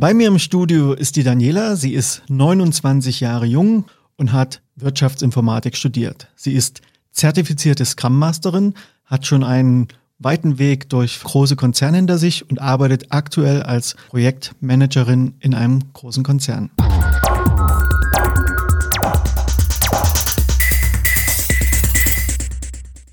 Bei mir im Studio ist die Daniela. Sie ist 29 Jahre jung und hat Wirtschaftsinformatik studiert. Sie ist zertifizierte Scrum Masterin, hat schon einen weiten Weg durch große Konzerne hinter sich und arbeitet aktuell als Projektmanagerin in einem großen Konzern.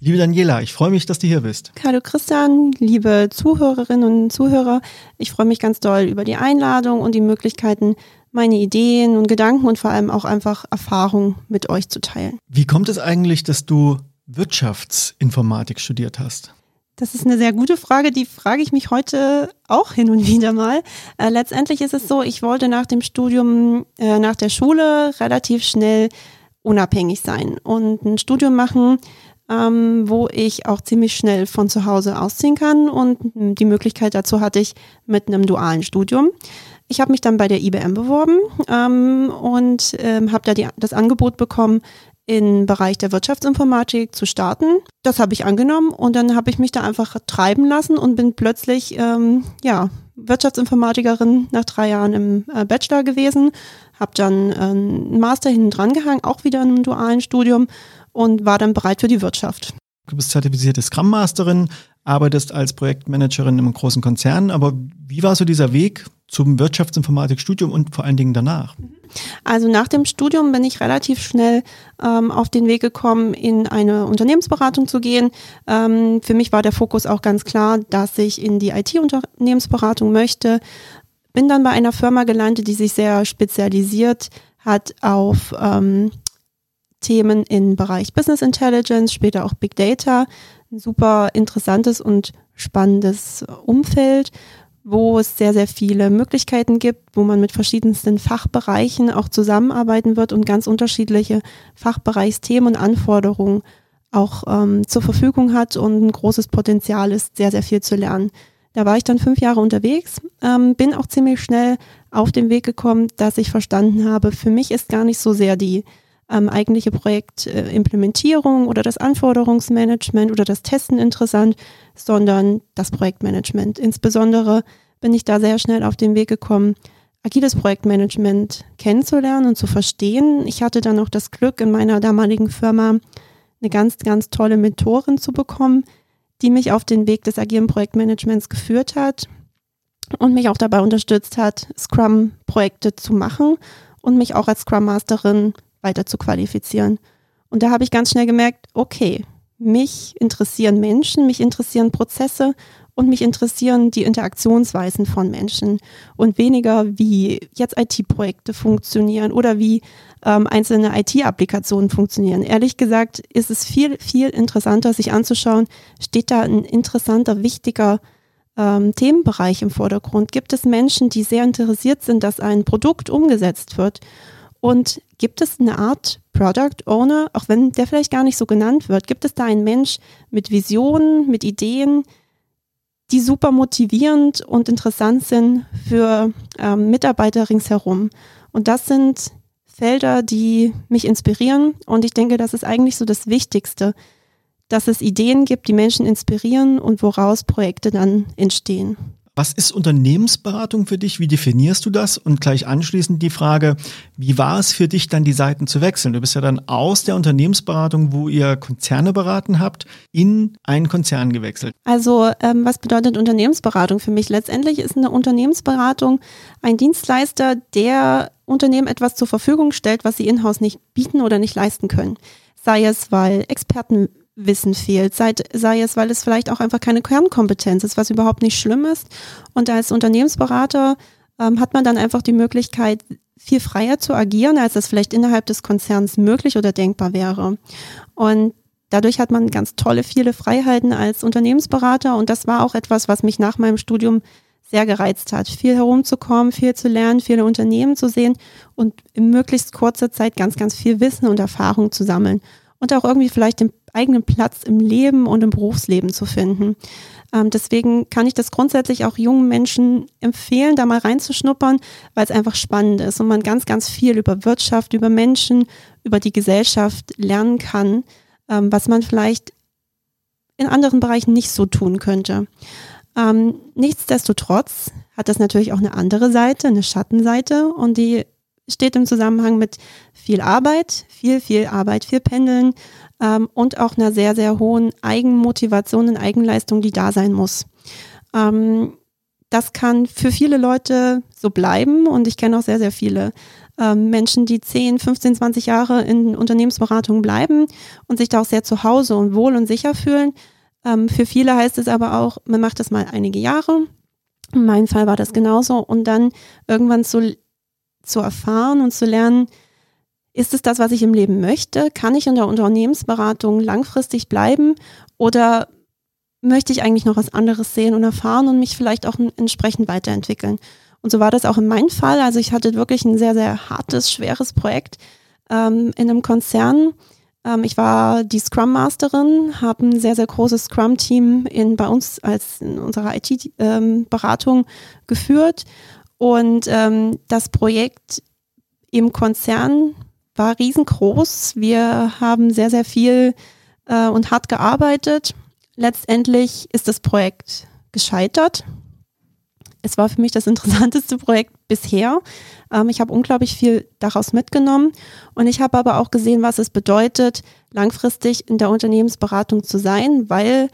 Liebe Daniela, ich freue mich, dass du hier bist. Hallo Christian, liebe Zuhörerinnen und Zuhörer. Ich freue mich ganz doll über die Einladung und die Möglichkeiten, meine Ideen und Gedanken und vor allem auch einfach Erfahrungen mit euch zu teilen. Wie kommt es eigentlich, dass du Wirtschaftsinformatik studiert hast? Das ist eine sehr gute Frage, die frage ich mich heute auch hin und wieder mal. Äh, letztendlich ist es so, ich wollte nach dem Studium, äh, nach der Schule relativ schnell unabhängig sein und ein Studium machen, ähm, wo ich auch ziemlich schnell von zu Hause ausziehen kann und die Möglichkeit dazu hatte ich mit einem dualen Studium. Ich habe mich dann bei der IBM beworben ähm, und ähm, habe da die, das Angebot bekommen, im Bereich der Wirtschaftsinformatik zu starten. Das habe ich angenommen und dann habe ich mich da einfach treiben lassen und bin plötzlich ähm, ja Wirtschaftsinformatikerin nach drei Jahren im äh, Bachelor gewesen, habe dann äh, einen Master hinten dran gehangen, auch wieder in einem dualen Studium und war dann bereit für die Wirtschaft. Du bist zertifizierte Scrum Masterin, arbeitest als Projektmanagerin im großen Konzern, aber wie war so dieser Weg zum Wirtschaftsinformatikstudium und vor allen Dingen danach? Also nach dem Studium bin ich relativ schnell ähm, auf den Weg gekommen, in eine Unternehmensberatung zu gehen. Ähm, für mich war der Fokus auch ganz klar, dass ich in die IT-Unternehmensberatung möchte. Bin dann bei einer Firma gelandet, die sich sehr spezialisiert hat auf ähm, Themen im Bereich Business Intelligence, später auch Big Data. Ein super interessantes und spannendes Umfeld, wo es sehr, sehr viele Möglichkeiten gibt, wo man mit verschiedensten Fachbereichen auch zusammenarbeiten wird und ganz unterschiedliche Fachbereichsthemen und Anforderungen auch ähm, zur Verfügung hat und ein großes Potenzial ist, sehr, sehr viel zu lernen. Da war ich dann fünf Jahre unterwegs, ähm, bin auch ziemlich schnell auf den Weg gekommen, dass ich verstanden habe, für mich ist gar nicht so sehr die ähm, eigentliche Projektimplementierung oder das Anforderungsmanagement oder das Testen interessant, sondern das Projektmanagement. Insbesondere bin ich da sehr schnell auf den Weg gekommen, agiles Projektmanagement kennenzulernen und zu verstehen. Ich hatte dann auch das Glück, in meiner damaligen Firma eine ganz, ganz tolle Mentorin zu bekommen, die mich auf den Weg des agilen Projektmanagements geführt hat und mich auch dabei unterstützt hat, Scrum-Projekte zu machen und mich auch als Scrum Masterin weiter zu qualifizieren. Und da habe ich ganz schnell gemerkt, okay, mich interessieren Menschen, mich interessieren Prozesse und mich interessieren die Interaktionsweisen von Menschen und weniger, wie jetzt IT-Projekte funktionieren oder wie ähm, einzelne IT-Applikationen funktionieren. Ehrlich gesagt ist es viel, viel interessanter, sich anzuschauen, steht da ein interessanter, wichtiger ähm, Themenbereich im Vordergrund? Gibt es Menschen, die sehr interessiert sind, dass ein Produkt umgesetzt wird? Und gibt es eine Art Product Owner, auch wenn der vielleicht gar nicht so genannt wird, gibt es da einen Mensch mit Visionen, mit Ideen, die super motivierend und interessant sind für ähm, Mitarbeiter ringsherum? Und das sind Felder, die mich inspirieren. Und ich denke, das ist eigentlich so das Wichtigste, dass es Ideen gibt, die Menschen inspirieren und woraus Projekte dann entstehen. Was ist Unternehmensberatung für dich? Wie definierst du das? Und gleich anschließend die Frage, wie war es für dich dann die Seiten zu wechseln? Du bist ja dann aus der Unternehmensberatung, wo ihr Konzerne beraten habt, in einen Konzern gewechselt. Also ähm, was bedeutet Unternehmensberatung für mich? Letztendlich ist eine Unternehmensberatung ein Dienstleister, der Unternehmen etwas zur Verfügung stellt, was sie in-house nicht bieten oder nicht leisten können. Sei es, weil Experten Wissen fehlt, sei, sei es, weil es vielleicht auch einfach keine Kernkompetenz ist, was überhaupt nicht schlimm ist. Und als Unternehmensberater ähm, hat man dann einfach die Möglichkeit, viel freier zu agieren, als das vielleicht innerhalb des Konzerns möglich oder denkbar wäre. Und dadurch hat man ganz tolle, viele Freiheiten als Unternehmensberater. Und das war auch etwas, was mich nach meinem Studium sehr gereizt hat, viel herumzukommen, viel zu lernen, viele Unternehmen zu sehen und in möglichst kurzer Zeit ganz, ganz viel Wissen und Erfahrung zu sammeln und auch irgendwie vielleicht den eigenen Platz im Leben und im Berufsleben zu finden. Ähm, deswegen kann ich das grundsätzlich auch jungen Menschen empfehlen, da mal reinzuschnuppern, weil es einfach spannend ist und man ganz, ganz viel über Wirtschaft, über Menschen, über die Gesellschaft lernen kann, ähm, was man vielleicht in anderen Bereichen nicht so tun könnte. Ähm, nichtsdestotrotz hat das natürlich auch eine andere Seite, eine Schattenseite und die steht im Zusammenhang mit viel Arbeit, viel, viel Arbeit, viel Pendeln ähm, und auch einer sehr, sehr hohen Eigenmotivation und Eigenleistung, die da sein muss. Ähm, das kann für viele Leute so bleiben und ich kenne auch sehr, sehr viele ähm, Menschen, die 10, 15, 20 Jahre in Unternehmensberatung bleiben und sich da auch sehr zu Hause und wohl und sicher fühlen. Ähm, für viele heißt es aber auch, man macht das mal einige Jahre. In meinem Fall war das genauso und dann irgendwann zu, zu erfahren und zu lernen, ist es das, was ich im Leben möchte? Kann ich in der Unternehmensberatung langfristig bleiben oder möchte ich eigentlich noch was anderes sehen und erfahren und mich vielleicht auch entsprechend weiterentwickeln? Und so war das auch in meinem Fall. Also ich hatte wirklich ein sehr, sehr hartes, schweres Projekt ähm, in einem Konzern. Ähm, ich war die Scrum Masterin, habe ein sehr, sehr großes Scrum-Team bei uns als in unserer IT-Beratung ähm, geführt. Und ähm, das Projekt im Konzern war riesengroß. Wir haben sehr, sehr viel äh, und hart gearbeitet. Letztendlich ist das Projekt gescheitert. Es war für mich das interessanteste Projekt bisher. Ähm, ich habe unglaublich viel daraus mitgenommen und ich habe aber auch gesehen, was es bedeutet, langfristig in der Unternehmensberatung zu sein, weil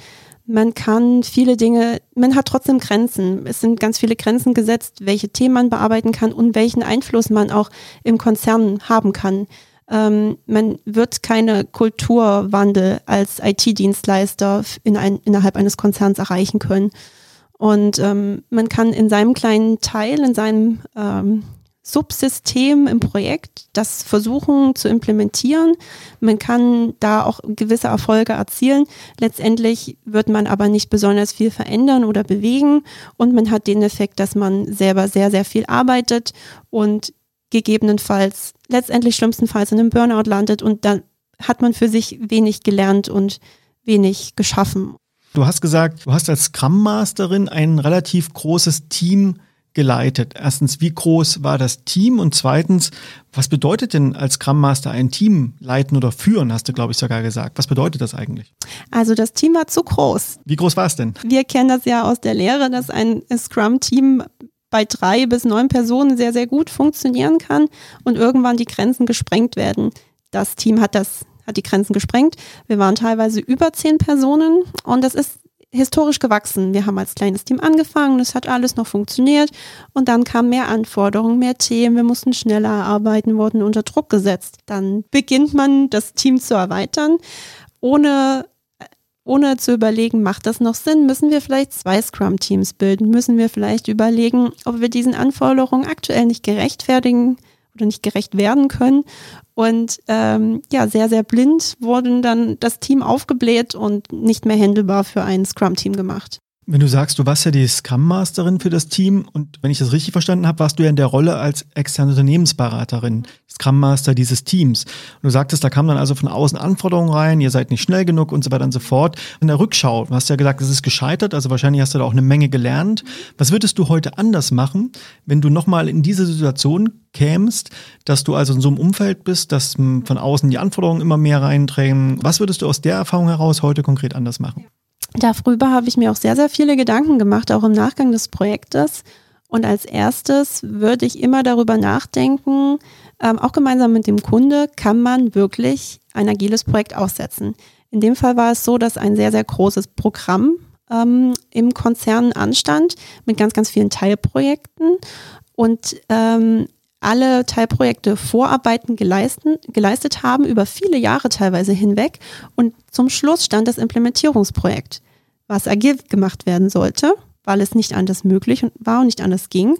man kann viele Dinge, man hat trotzdem Grenzen. Es sind ganz viele Grenzen gesetzt, welche Themen man bearbeiten kann und welchen Einfluss man auch im Konzern haben kann. Ähm, man wird keine Kulturwandel als IT-Dienstleister in ein, innerhalb eines Konzerns erreichen können. Und ähm, man kann in seinem kleinen Teil, in seinem ähm, Subsystem im Projekt das versuchen zu implementieren. Man kann da auch gewisse Erfolge erzielen. Letztendlich wird man aber nicht besonders viel verändern oder bewegen und man hat den Effekt, dass man selber sehr, sehr viel arbeitet und gegebenenfalls, letztendlich schlimmstenfalls in einem Burnout landet und dann hat man für sich wenig gelernt und wenig geschaffen. Du hast gesagt, du hast als Scrum Masterin ein relativ großes Team geleitet? Erstens, wie groß war das Team? Und zweitens, was bedeutet denn als Scrum Master ein Team leiten oder führen, hast du, glaube ich, sogar gesagt. Was bedeutet das eigentlich? Also das Team war zu groß. Wie groß war es denn? Wir kennen das ja aus der Lehre, dass ein Scrum-Team bei drei bis neun Personen sehr, sehr gut funktionieren kann und irgendwann die Grenzen gesprengt werden. Das Team hat das hat die Grenzen gesprengt. Wir waren teilweise über zehn Personen und das ist historisch gewachsen. Wir haben als kleines Team angefangen, es hat alles noch funktioniert und dann kamen mehr Anforderungen, mehr Themen, wir mussten schneller arbeiten, wurden unter Druck gesetzt. Dann beginnt man das Team zu erweitern, ohne ohne zu überlegen, macht das noch Sinn? Müssen wir vielleicht zwei Scrum-Teams bilden? Müssen wir vielleicht überlegen, ob wir diesen Anforderungen aktuell nicht gerechtfertigen oder nicht gerecht werden können? Und ähm, ja, sehr, sehr blind wurden dann das Team aufgebläht und nicht mehr händelbar für ein Scrum-Team gemacht. Wenn du sagst, du warst ja die Scrum Masterin für das Team und wenn ich das richtig verstanden habe, warst du ja in der Rolle als externe Unternehmensberaterin, Scrum Master dieses Teams. Und du sagtest, da kamen dann also von außen Anforderungen rein, ihr seid nicht schnell genug und so weiter und so fort. In der Rückschau, du hast ja gesagt, es ist gescheitert, also wahrscheinlich hast du da auch eine Menge gelernt. Was würdest du heute anders machen, wenn du nochmal in diese Situation kämst, dass du also in so einem Umfeld bist, dass von außen die Anforderungen immer mehr reindrängen? Was würdest du aus der Erfahrung heraus heute konkret anders machen? Darüber habe ich mir auch sehr, sehr viele Gedanken gemacht, auch im Nachgang des Projektes. Und als erstes würde ich immer darüber nachdenken, ähm, auch gemeinsam mit dem Kunde, kann man wirklich ein agiles Projekt aussetzen. In dem Fall war es so, dass ein sehr, sehr großes Programm ähm, im Konzern anstand mit ganz, ganz vielen Teilprojekten. Und ähm, alle Teilprojekte Vorarbeiten geleisten, geleistet haben, über viele Jahre teilweise hinweg. Und zum Schluss stand das Implementierungsprojekt, was agil gemacht werden sollte, weil es nicht anders möglich war und nicht anders ging,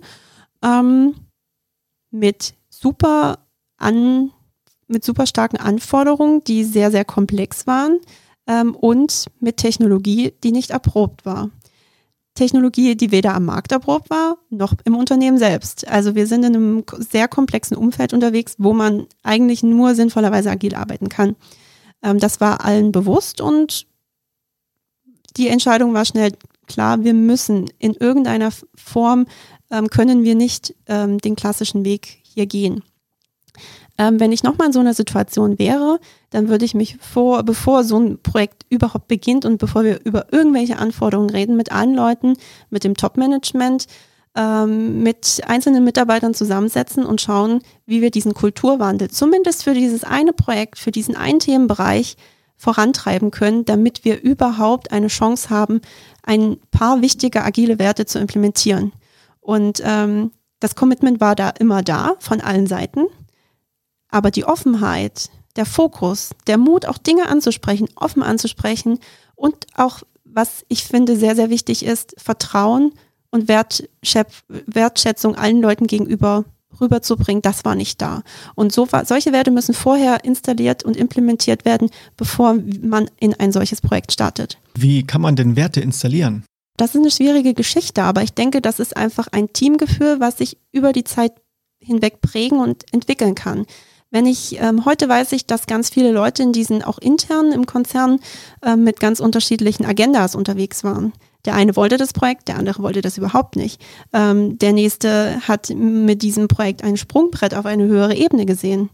ähm, mit super an, mit super starken Anforderungen, die sehr, sehr komplex waren ähm, und mit Technologie, die nicht erprobt war. Technologie, die weder am Markt erprobt war, noch im Unternehmen selbst. Also wir sind in einem sehr komplexen Umfeld unterwegs, wo man eigentlich nur sinnvollerweise agil arbeiten kann. Ähm, das war allen bewusst und die Entscheidung war schnell klar, wir müssen in irgendeiner Form, ähm, können wir nicht ähm, den klassischen Weg hier gehen. Ähm, wenn ich nochmal in so einer Situation wäre, dann würde ich mich vor, bevor so ein Projekt überhaupt beginnt und bevor wir über irgendwelche Anforderungen reden, mit allen Leuten, mit dem Top-Management, ähm, mit einzelnen Mitarbeitern zusammensetzen und schauen, wie wir diesen Kulturwandel zumindest für dieses eine Projekt, für diesen einen Themenbereich vorantreiben können, damit wir überhaupt eine Chance haben, ein paar wichtige agile Werte zu implementieren. Und ähm, das Commitment war da immer da von allen Seiten. Aber die Offenheit, der Fokus, der Mut, auch Dinge anzusprechen, offen anzusprechen und auch, was ich finde sehr, sehr wichtig ist, Vertrauen und Wertschätzung allen Leuten gegenüber rüberzubringen, das war nicht da. Und so, solche Werte müssen vorher installiert und implementiert werden, bevor man in ein solches Projekt startet. Wie kann man denn Werte installieren? Das ist eine schwierige Geschichte, aber ich denke, das ist einfach ein Teamgefühl, was sich über die Zeit hinweg prägen und entwickeln kann. Wenn ich ähm, heute weiß ich, dass ganz viele Leute in diesen auch intern im Konzern äh, mit ganz unterschiedlichen Agendas unterwegs waren. Der eine wollte das Projekt, der andere wollte das überhaupt nicht. Ähm, der nächste hat mit diesem Projekt ein Sprungbrett auf eine höhere Ebene gesehen.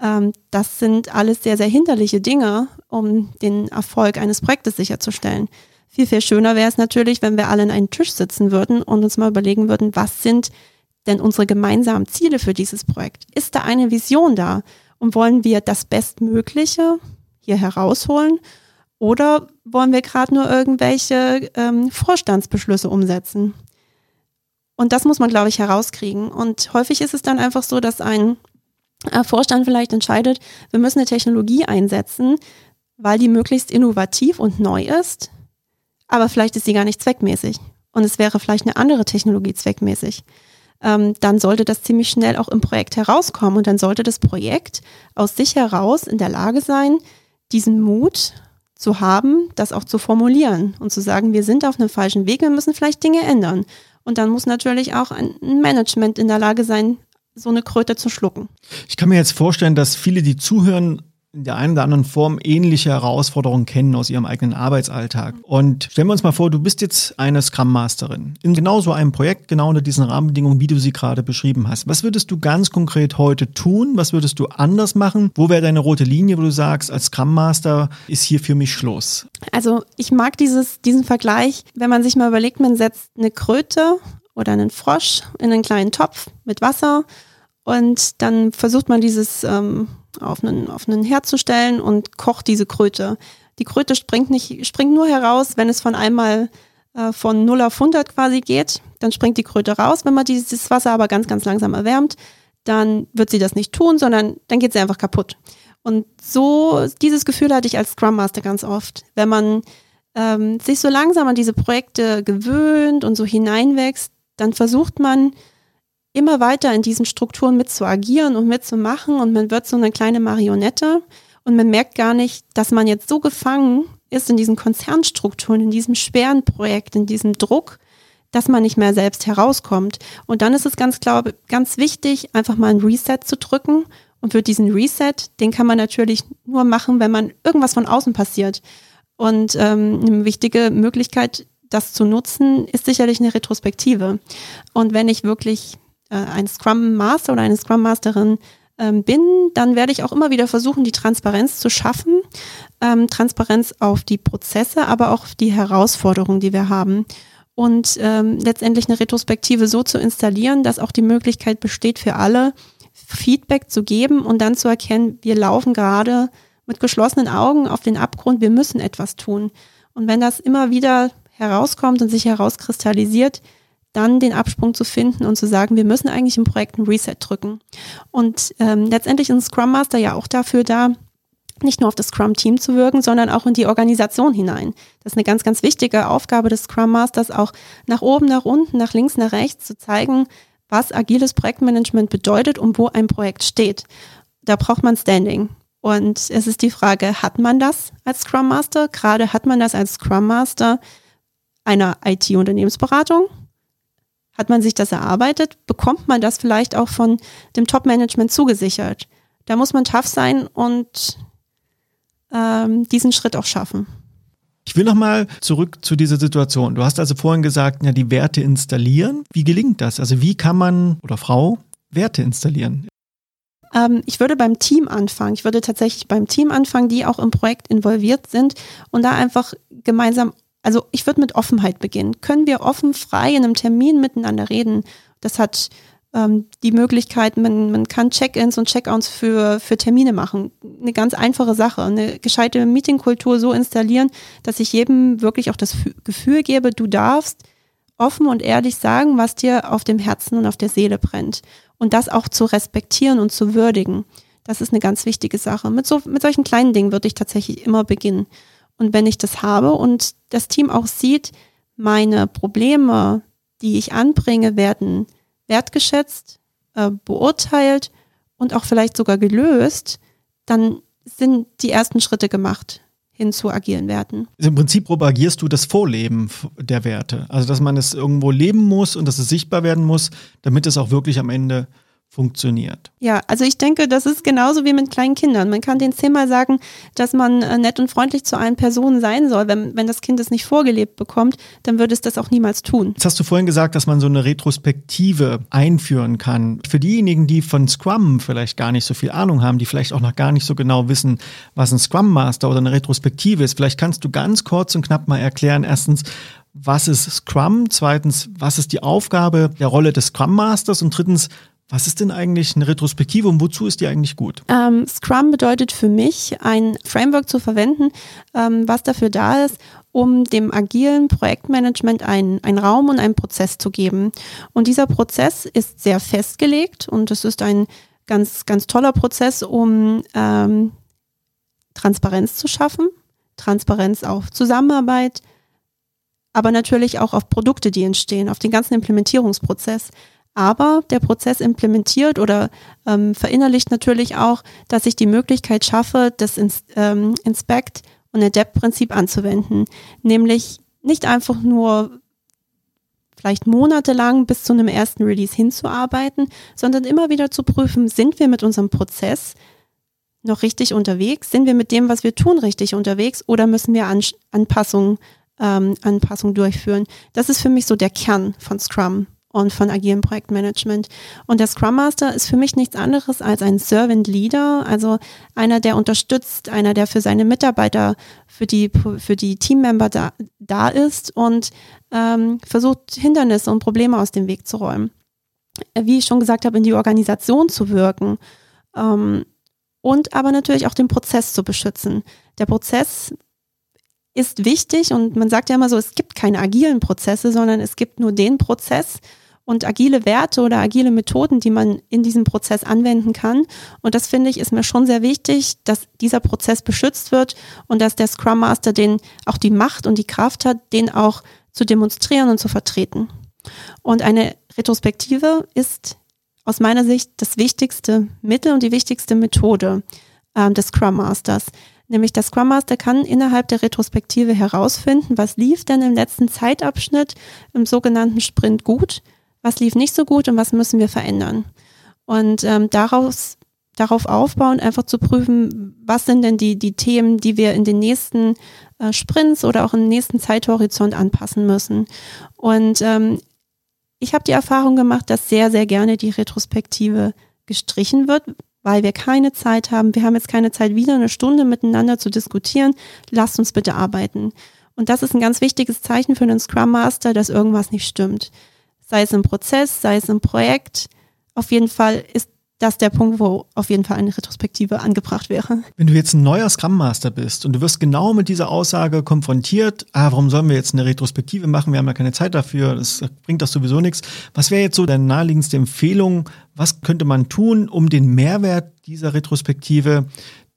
Ähm, das sind alles sehr, sehr hinderliche Dinge, um den Erfolg eines Projektes sicherzustellen. Viel, viel schöner wäre es natürlich, wenn wir alle an einen Tisch sitzen würden und uns mal überlegen würden, was sind denn unsere gemeinsamen Ziele für dieses Projekt? Ist da eine Vision da? Und wollen wir das Bestmögliche hier herausholen? Oder wollen wir gerade nur irgendwelche ähm, Vorstandsbeschlüsse umsetzen? Und das muss man, glaube ich, herauskriegen. Und häufig ist es dann einfach so, dass ein äh, Vorstand vielleicht entscheidet, wir müssen eine Technologie einsetzen, weil die möglichst innovativ und neu ist, aber vielleicht ist sie gar nicht zweckmäßig. Und es wäre vielleicht eine andere Technologie zweckmäßig ähm, dann sollte das ziemlich schnell auch im Projekt herauskommen und dann sollte das Projekt aus sich heraus in der Lage sein, diesen Mut zu haben, das auch zu formulieren und zu sagen, wir sind auf einem falschen Weg, wir müssen vielleicht Dinge ändern. Und dann muss natürlich auch ein Management in der Lage sein, so eine Kröte zu schlucken. Ich kann mir jetzt vorstellen, dass viele, die zuhören, in der einen oder anderen Form ähnliche Herausforderungen kennen aus ihrem eigenen Arbeitsalltag. Und stellen wir uns mal vor, du bist jetzt eine Scrum Masterin in genau so einem Projekt, genau unter diesen Rahmenbedingungen, wie du sie gerade beschrieben hast. Was würdest du ganz konkret heute tun? Was würdest du anders machen? Wo wäre deine rote Linie, wo du sagst, als Scrum Master ist hier für mich Schluss? Also ich mag dieses, diesen Vergleich, wenn man sich mal überlegt, man setzt eine Kröte oder einen Frosch in einen kleinen Topf mit Wasser und dann versucht man dieses ähm, auf einen, auf einen Herd zu stellen und kocht diese Kröte. Die Kröte springt, nicht, springt nur heraus, wenn es von einmal äh, von 0 auf 100 quasi geht. Dann springt die Kröte raus. Wenn man dieses Wasser aber ganz, ganz langsam erwärmt, dann wird sie das nicht tun, sondern dann geht sie einfach kaputt. Und so, dieses Gefühl hatte ich als Scrum Master ganz oft. Wenn man ähm, sich so langsam an diese Projekte gewöhnt und so hineinwächst, dann versucht man, immer weiter in diesen Strukturen mit zu agieren und mitzumachen und man wird so eine kleine Marionette und man merkt gar nicht, dass man jetzt so gefangen ist in diesen Konzernstrukturen, in diesem schweren Projekt, in diesem Druck, dass man nicht mehr selbst herauskommt. Und dann ist es ganz, glaube ganz wichtig, einfach mal ein Reset zu drücken. Und für diesen Reset, den kann man natürlich nur machen, wenn man irgendwas von außen passiert. Und ähm, eine wichtige Möglichkeit, das zu nutzen, ist sicherlich eine Retrospektive. Und wenn ich wirklich äh, ein Scrum Master oder eine Scrum Masterin ähm, bin, dann werde ich auch immer wieder versuchen, die Transparenz zu schaffen. Ähm, Transparenz auf die Prozesse, aber auch die Herausforderungen, die wir haben. Und ähm, letztendlich eine Retrospektive so zu installieren, dass auch die Möglichkeit besteht für alle, Feedback zu geben und dann zu erkennen, wir laufen gerade mit geschlossenen Augen auf den Abgrund, wir müssen etwas tun. Und wenn das immer wieder herauskommt und sich herauskristallisiert, dann den Absprung zu finden und zu sagen, wir müssen eigentlich im Projekt ein Reset drücken. Und ähm, letztendlich ist ein Scrum Master ja auch dafür da, nicht nur auf das Scrum-Team zu wirken, sondern auch in die Organisation hinein. Das ist eine ganz, ganz wichtige Aufgabe des Scrum Masters, auch nach oben, nach unten, nach links, nach rechts zu zeigen, was agiles Projektmanagement bedeutet und wo ein Projekt steht. Da braucht man Standing. Und es ist die Frage, hat man das als Scrum Master? Gerade hat man das als Scrum Master einer IT-Unternehmensberatung hat man sich das erarbeitet? Bekommt man das vielleicht auch von dem Top-Management zugesichert? Da muss man tough sein und ähm, diesen Schritt auch schaffen. Ich will nochmal zurück zu dieser Situation. Du hast also vorhin gesagt, ja, die Werte installieren. Wie gelingt das? Also wie kann man oder Frau Werte installieren? Ähm, ich würde beim Team anfangen. Ich würde tatsächlich beim Team anfangen, die auch im Projekt involviert sind und da einfach gemeinsam, also ich würde mit Offenheit beginnen. Können wir offen, frei in einem Termin miteinander reden? Das hat ähm, die Möglichkeit, man, man kann Check-ins und Check-outs für, für Termine machen. Eine ganz einfache Sache. Eine gescheite Meetingkultur so installieren, dass ich jedem wirklich auch das Gefühl gebe, du darfst offen und ehrlich sagen, was dir auf dem Herzen und auf der Seele brennt. Und das auch zu respektieren und zu würdigen. Das ist eine ganz wichtige Sache. Mit, so, mit solchen kleinen Dingen würde ich tatsächlich immer beginnen. Und wenn ich das habe und das Team auch sieht, meine Probleme, die ich anbringe, werden wertgeschätzt, äh, beurteilt und auch vielleicht sogar gelöst, dann sind die ersten Schritte gemacht hin zu agilen Werten. Also Im Prinzip propagierst du das Vorleben der Werte. Also dass man es irgendwo leben muss und dass es sichtbar werden muss, damit es auch wirklich am Ende funktioniert. Ja, also ich denke, das ist genauso wie mit kleinen Kindern. Man kann den zehnmal sagen, dass man äh, nett und freundlich zu allen Personen sein soll. Wenn, wenn das Kind es nicht vorgelebt bekommt, dann würde es das auch niemals tun. Jetzt hast du vorhin gesagt, dass man so eine Retrospektive einführen kann. Für diejenigen, die von Scrum vielleicht gar nicht so viel Ahnung haben, die vielleicht auch noch gar nicht so genau wissen, was ein Scrum Master oder eine Retrospektive ist, vielleicht kannst du ganz kurz und knapp mal erklären, erstens, was ist Scrum? Zweitens, was ist die Aufgabe der Rolle des Scrum Masters? Und drittens, was ist denn eigentlich eine Retrospektive und wozu ist die eigentlich gut? Ähm, Scrum bedeutet für mich, ein Framework zu verwenden, ähm, was dafür da ist, um dem agilen Projektmanagement einen, einen Raum und einen Prozess zu geben. Und dieser Prozess ist sehr festgelegt und es ist ein ganz, ganz toller Prozess, um ähm, Transparenz zu schaffen, Transparenz auf Zusammenarbeit, aber natürlich auch auf Produkte, die entstehen, auf den ganzen Implementierungsprozess. Aber der Prozess implementiert oder ähm, verinnerlicht natürlich auch, dass ich die Möglichkeit schaffe, das Ins ähm, Inspect- und Adapt-Prinzip anzuwenden. Nämlich nicht einfach nur vielleicht monatelang bis zu einem ersten Release hinzuarbeiten, sondern immer wieder zu prüfen, sind wir mit unserem Prozess noch richtig unterwegs? Sind wir mit dem, was wir tun, richtig unterwegs oder müssen wir An Anpassungen, ähm, Anpassungen durchführen? Das ist für mich so der Kern von Scrum und von agilem Projektmanagement. Und der Scrum Master ist für mich nichts anderes als ein Servant Leader, also einer, der unterstützt, einer, der für seine Mitarbeiter, für die, für die Teammember da, da ist und ähm, versucht, Hindernisse und Probleme aus dem Weg zu räumen. Wie ich schon gesagt habe, in die Organisation zu wirken. Ähm, und aber natürlich auch den Prozess zu beschützen. Der Prozess ist wichtig und man sagt ja immer so, es gibt keine agilen Prozesse, sondern es gibt nur den Prozess und agile Werte oder agile Methoden, die man in diesem Prozess anwenden kann. Und das finde ich ist mir schon sehr wichtig, dass dieser Prozess beschützt wird und dass der Scrum Master den auch die Macht und die Kraft hat, den auch zu demonstrieren und zu vertreten. Und eine Retrospektive ist aus meiner Sicht das wichtigste Mittel und die wichtigste Methode äh, des Scrum Masters. Nämlich der Scrum Master kann innerhalb der Retrospektive herausfinden, was lief denn im letzten Zeitabschnitt im sogenannten Sprint gut, was lief nicht so gut und was müssen wir verändern. Und ähm, daraus, darauf aufbauen, einfach zu prüfen, was sind denn die, die Themen, die wir in den nächsten äh, Sprints oder auch im nächsten Zeithorizont anpassen müssen. Und ähm, ich habe die Erfahrung gemacht, dass sehr, sehr gerne die Retrospektive gestrichen wird, weil wir keine Zeit haben. Wir haben jetzt keine Zeit, wieder eine Stunde miteinander zu diskutieren. Lasst uns bitte arbeiten. Und das ist ein ganz wichtiges Zeichen für einen Scrum Master, dass irgendwas nicht stimmt sei es im Prozess, sei es im Projekt. Auf jeden Fall ist das der Punkt, wo auf jeden Fall eine Retrospektive angebracht wäre. Wenn du jetzt ein neuer Scrum Master bist und du wirst genau mit dieser Aussage konfrontiert, ah, warum sollen wir jetzt eine Retrospektive machen? Wir haben ja keine Zeit dafür, das bringt das sowieso nichts. Was wäre jetzt so deine naheliegendste Empfehlung? Was könnte man tun, um den Mehrwert dieser Retrospektive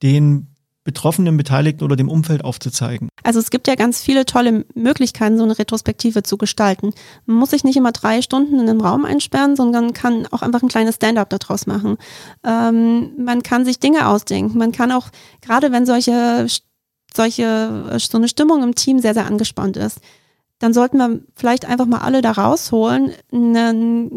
den betroffenen Beteiligten oder dem Umfeld aufzuzeigen? Also es gibt ja ganz viele tolle Möglichkeiten, so eine Retrospektive zu gestalten. Man muss sich nicht immer drei Stunden in einem Raum einsperren, sondern kann auch einfach ein kleines Stand-up daraus machen. Ähm, man kann sich Dinge ausdenken. Man kann auch, gerade wenn solche, solche, so eine Stimmung im Team sehr, sehr angespannt ist, dann sollten wir vielleicht einfach mal alle da rausholen, ein,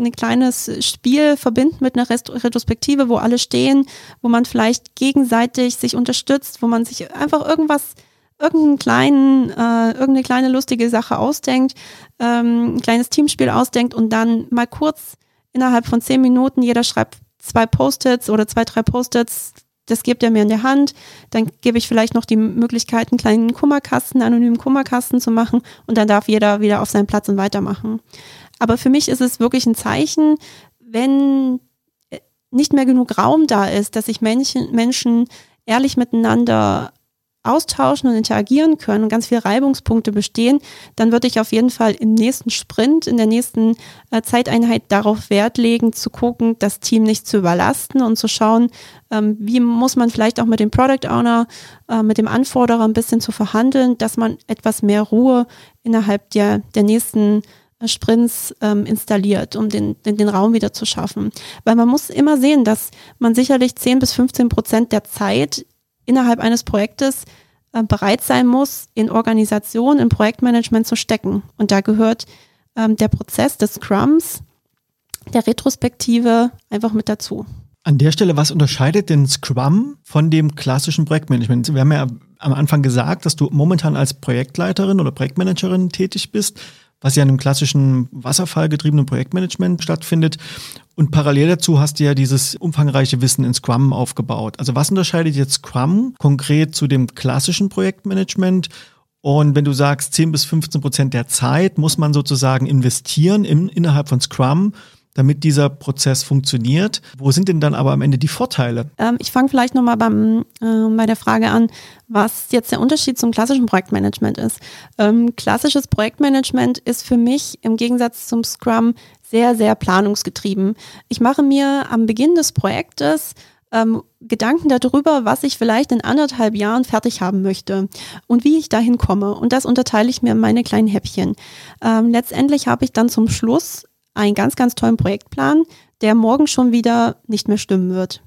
ein kleines Spiel verbinden mit einer Retrospektive, wo alle stehen, wo man vielleicht gegenseitig sich unterstützt, wo man sich einfach irgendwas, irgendeinen kleinen, äh, irgendeine kleine lustige Sache ausdenkt, ähm, ein kleines Teamspiel ausdenkt und dann mal kurz innerhalb von zehn Minuten, jeder schreibt zwei Post-its oder zwei, drei Post-its, das gibt er mir in der Hand. Dann gebe ich vielleicht noch die Möglichkeit, einen kleinen Kummerkasten, einen anonymen Kummerkasten zu machen und dann darf jeder wieder auf seinen Platz und weitermachen. Aber für mich ist es wirklich ein Zeichen, wenn nicht mehr genug Raum da ist, dass sich Menschen, Menschen ehrlich miteinander austauschen und interagieren können und ganz viele Reibungspunkte bestehen, dann würde ich auf jeden Fall im nächsten Sprint, in der nächsten äh, Zeiteinheit darauf Wert legen, zu gucken, das Team nicht zu überlasten und zu schauen, ähm, wie muss man vielleicht auch mit dem Product Owner, äh, mit dem Anforderer ein bisschen zu verhandeln, dass man etwas mehr Ruhe innerhalb der, der nächsten äh, Sprints ähm, installiert, um den, den, den Raum wieder zu schaffen. Weil man muss immer sehen, dass man sicherlich 10 bis 15 Prozent der Zeit innerhalb eines Projektes äh, bereit sein muss, in Organisation, in Projektmanagement zu stecken. Und da gehört ähm, der Prozess des Scrums, der Retrospektive einfach mit dazu. An der Stelle, was unterscheidet denn Scrum von dem klassischen Projektmanagement? Wir haben ja am Anfang gesagt, dass du momentan als Projektleiterin oder Projektmanagerin tätig bist was ja in einem klassischen wasserfallgetriebenen Projektmanagement stattfindet. Und parallel dazu hast du ja dieses umfangreiche Wissen in Scrum aufgebaut. Also was unterscheidet jetzt Scrum konkret zu dem klassischen Projektmanagement? Und wenn du sagst, 10 bis 15 Prozent der Zeit muss man sozusagen investieren im, innerhalb von Scrum, damit dieser Prozess funktioniert. Wo sind denn dann aber am Ende die Vorteile? Ähm, ich fange vielleicht nochmal äh, bei der Frage an, was jetzt der Unterschied zum klassischen Projektmanagement ist. Ähm, klassisches Projektmanagement ist für mich im Gegensatz zum Scrum sehr, sehr planungsgetrieben. Ich mache mir am Beginn des Projektes ähm, Gedanken darüber, was ich vielleicht in anderthalb Jahren fertig haben möchte und wie ich dahin komme. Und das unterteile ich mir in meine kleinen Häppchen. Ähm, letztendlich habe ich dann zum Schluss einen ganz, ganz tollen Projektplan, der morgen schon wieder nicht mehr stimmen wird.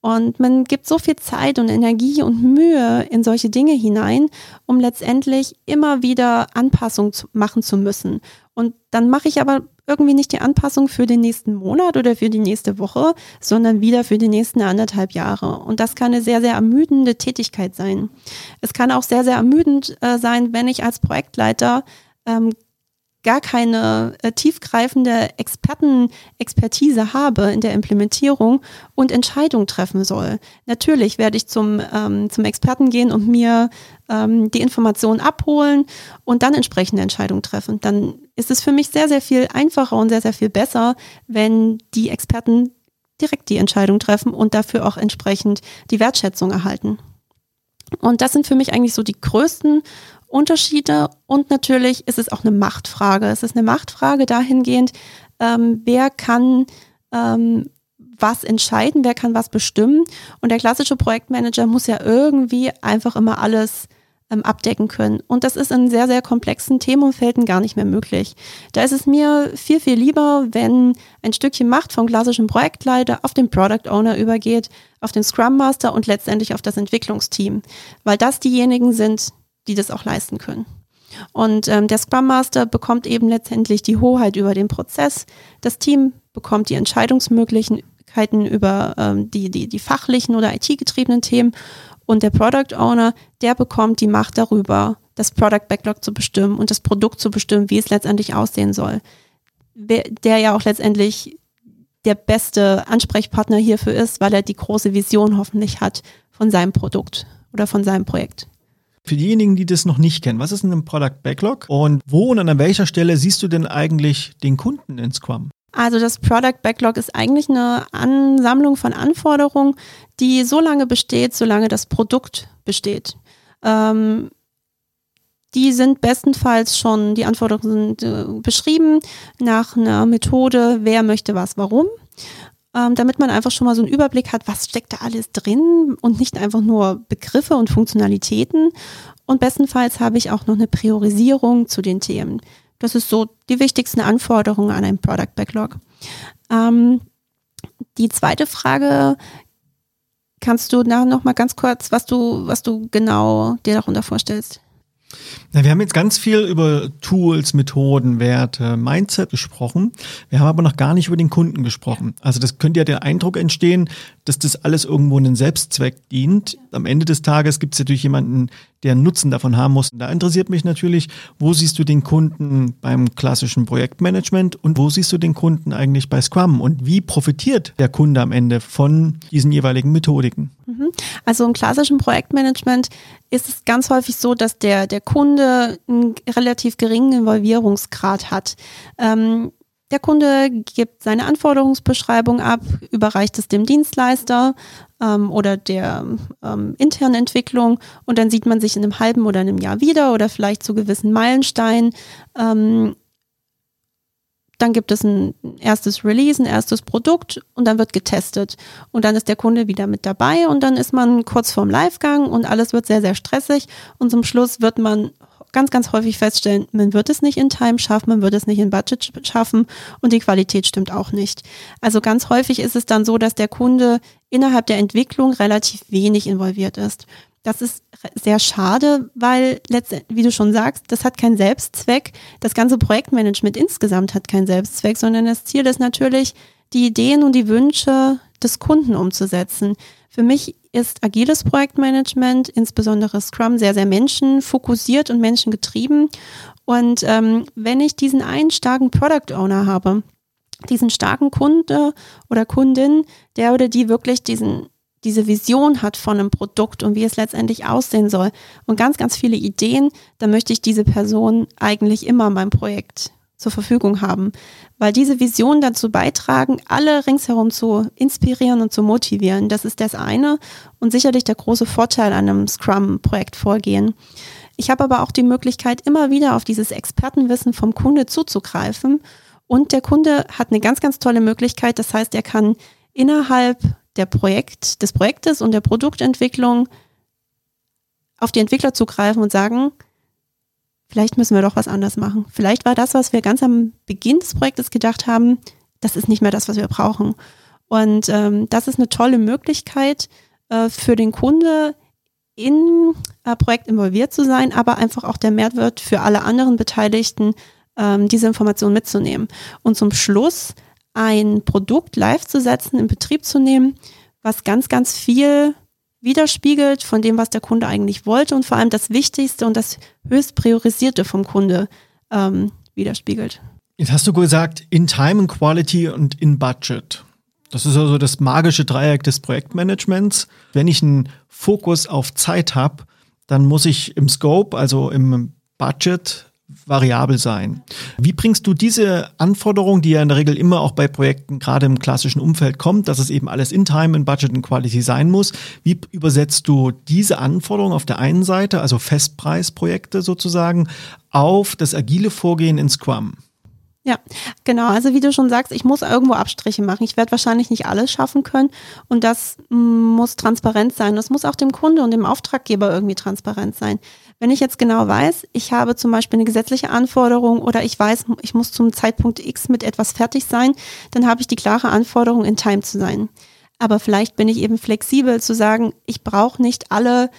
Und man gibt so viel Zeit und Energie und Mühe in solche Dinge hinein, um letztendlich immer wieder Anpassungen machen zu müssen. Und dann mache ich aber irgendwie nicht die Anpassung für den nächsten Monat oder für die nächste Woche, sondern wieder für die nächsten anderthalb Jahre. Und das kann eine sehr, sehr ermüdende Tätigkeit sein. Es kann auch sehr, sehr ermüdend äh, sein, wenn ich als Projektleiter ähm, gar keine äh, tiefgreifende Expertenexpertise habe in der Implementierung und Entscheidungen treffen soll. Natürlich werde ich zum, ähm, zum Experten gehen und mir ähm, die Informationen abholen und dann entsprechende Entscheidungen treffen. Dann ist es für mich sehr, sehr viel einfacher und sehr, sehr viel besser, wenn die Experten direkt die Entscheidung treffen und dafür auch entsprechend die Wertschätzung erhalten. Und das sind für mich eigentlich so die größten Unterschiede und natürlich ist es auch eine Machtfrage. Es ist eine Machtfrage dahingehend, ähm, wer kann ähm, was entscheiden, wer kann was bestimmen. Und der klassische Projektmanager muss ja irgendwie einfach immer alles ähm, abdecken können. Und das ist in sehr, sehr komplexen Themenumfelden gar nicht mehr möglich. Da ist es mir viel, viel lieber, wenn ein Stückchen Macht vom klassischen Projektleiter auf den Product Owner übergeht, auf den Scrum Master und letztendlich auf das Entwicklungsteam. Weil das diejenigen sind, die das auch leisten können. Und ähm, der Scrum Master bekommt eben letztendlich die Hoheit über den Prozess. Das Team bekommt die Entscheidungsmöglichkeiten über ähm, die, die, die fachlichen oder IT-getriebenen Themen. Und der Product Owner, der bekommt die Macht darüber, das Product Backlog zu bestimmen und das Produkt zu bestimmen, wie es letztendlich aussehen soll. Der ja auch letztendlich der beste Ansprechpartner hierfür ist, weil er die große Vision hoffentlich hat von seinem Produkt oder von seinem Projekt. Für diejenigen, die das noch nicht kennen, was ist denn ein Product Backlog und wo und an welcher Stelle siehst du denn eigentlich den Kunden in Scrum? Also das Product Backlog ist eigentlich eine Ansammlung von Anforderungen, die so lange besteht, solange das Produkt besteht. Ähm, die sind bestenfalls schon, die Anforderungen sind äh, beschrieben nach einer Methode, wer möchte was, warum ähm, damit man einfach schon mal so einen Überblick hat, was steckt da alles drin und nicht einfach nur Begriffe und Funktionalitäten. Und bestenfalls habe ich auch noch eine Priorisierung zu den Themen. Das ist so die wichtigsten Anforderungen an ein Product Backlog. Ähm, die zweite Frage kannst du da noch mal ganz kurz, was du, was du genau dir darunter vorstellst? Na, wir haben jetzt ganz viel über Tools, Methoden, Werte, Mindset gesprochen. Wir haben aber noch gar nicht über den Kunden gesprochen. Also das könnte ja der Eindruck entstehen, dass das alles irgendwo einen Selbstzweck dient. Am Ende des Tages gibt es natürlich jemanden, der einen Nutzen davon haben muss. Da interessiert mich natürlich, wo siehst du den Kunden beim klassischen Projektmanagement und wo siehst du den Kunden eigentlich bei Scrum und wie profitiert der Kunde am Ende von diesen jeweiligen Methodiken? Mhm. Also im klassischen Projektmanagement ist es ganz häufig so, dass der, der Kunde einen relativ geringen Involvierungsgrad hat. Ähm, der Kunde gibt seine Anforderungsbeschreibung ab, überreicht es dem Dienstleister ähm, oder der ähm, internen Entwicklung und dann sieht man sich in einem halben oder einem Jahr wieder oder vielleicht zu gewissen Meilensteinen. Ähm, dann gibt es ein erstes Release, ein erstes Produkt und dann wird getestet. Und dann ist der Kunde wieder mit dabei und dann ist man kurz vorm Livegang und alles wird sehr, sehr stressig. Und zum Schluss wird man ganz, ganz häufig feststellen, man wird es nicht in Time schaffen, man wird es nicht in Budget schaffen und die Qualität stimmt auch nicht. Also ganz häufig ist es dann so, dass der Kunde innerhalb der Entwicklung relativ wenig involviert ist. Das ist sehr schade, weil letztendlich, wie du schon sagst, das hat keinen Selbstzweck. Das ganze Projektmanagement insgesamt hat keinen Selbstzweck, sondern das Ziel ist natürlich, die Ideen und die Wünsche des Kunden umzusetzen. Für mich ist agiles Projektmanagement, insbesondere Scrum, sehr, sehr menschenfokussiert und menschengetrieben. Und ähm, wenn ich diesen einen starken Product Owner habe, diesen starken Kunde oder Kundin, der oder die wirklich diesen diese Vision hat von einem Produkt und wie es letztendlich aussehen soll und ganz, ganz viele Ideen, dann möchte ich diese Person eigentlich immer in meinem Projekt zur Verfügung haben, weil diese Vision dazu beitragen, alle ringsherum zu inspirieren und zu motivieren. Das ist das eine und sicherlich der große Vorteil an einem Scrum-Projekt vorgehen. Ich habe aber auch die Möglichkeit, immer wieder auf dieses Expertenwissen vom Kunde zuzugreifen und der Kunde hat eine ganz, ganz tolle Möglichkeit. Das heißt, er kann innerhalb der Projekt, des Projektes und der Produktentwicklung auf die Entwickler zugreifen und sagen, vielleicht müssen wir doch was anders machen. Vielleicht war das, was wir ganz am Beginn des Projektes gedacht haben, das ist nicht mehr das, was wir brauchen. Und ähm, das ist eine tolle Möglichkeit äh, für den Kunde, in äh, Projekt involviert zu sein, aber einfach auch der Mehrwert für alle anderen Beteiligten, ähm, diese Information mitzunehmen. Und zum Schluss ein Produkt live zu setzen, in Betrieb zu nehmen, was ganz, ganz viel widerspiegelt von dem, was der Kunde eigentlich wollte und vor allem das Wichtigste und das höchst priorisierte vom Kunde ähm, widerspiegelt. Jetzt hast du gesagt, in Time, in Quality und in Budget. Das ist also das magische Dreieck des Projektmanagements. Wenn ich einen Fokus auf Zeit habe, dann muss ich im Scope, also im Budget, variabel sein. Wie bringst du diese Anforderung, die ja in der Regel immer auch bei Projekten gerade im klassischen Umfeld kommt, dass es eben alles in Time, in Budget und Quality sein muss, wie übersetzt du diese Anforderung auf der einen Seite, also Festpreisprojekte sozusagen, auf das agile Vorgehen in Scrum? Ja, genau. Also wie du schon sagst, ich muss irgendwo Abstriche machen. Ich werde wahrscheinlich nicht alles schaffen können und das muss transparent sein. Das muss auch dem Kunde und dem Auftraggeber irgendwie transparent sein. Wenn ich jetzt genau weiß, ich habe zum Beispiel eine gesetzliche Anforderung oder ich weiß, ich muss zum Zeitpunkt X mit etwas fertig sein, dann habe ich die klare Anforderung, in Time zu sein. Aber vielleicht bin ich eben flexibel zu sagen, ich brauche nicht alle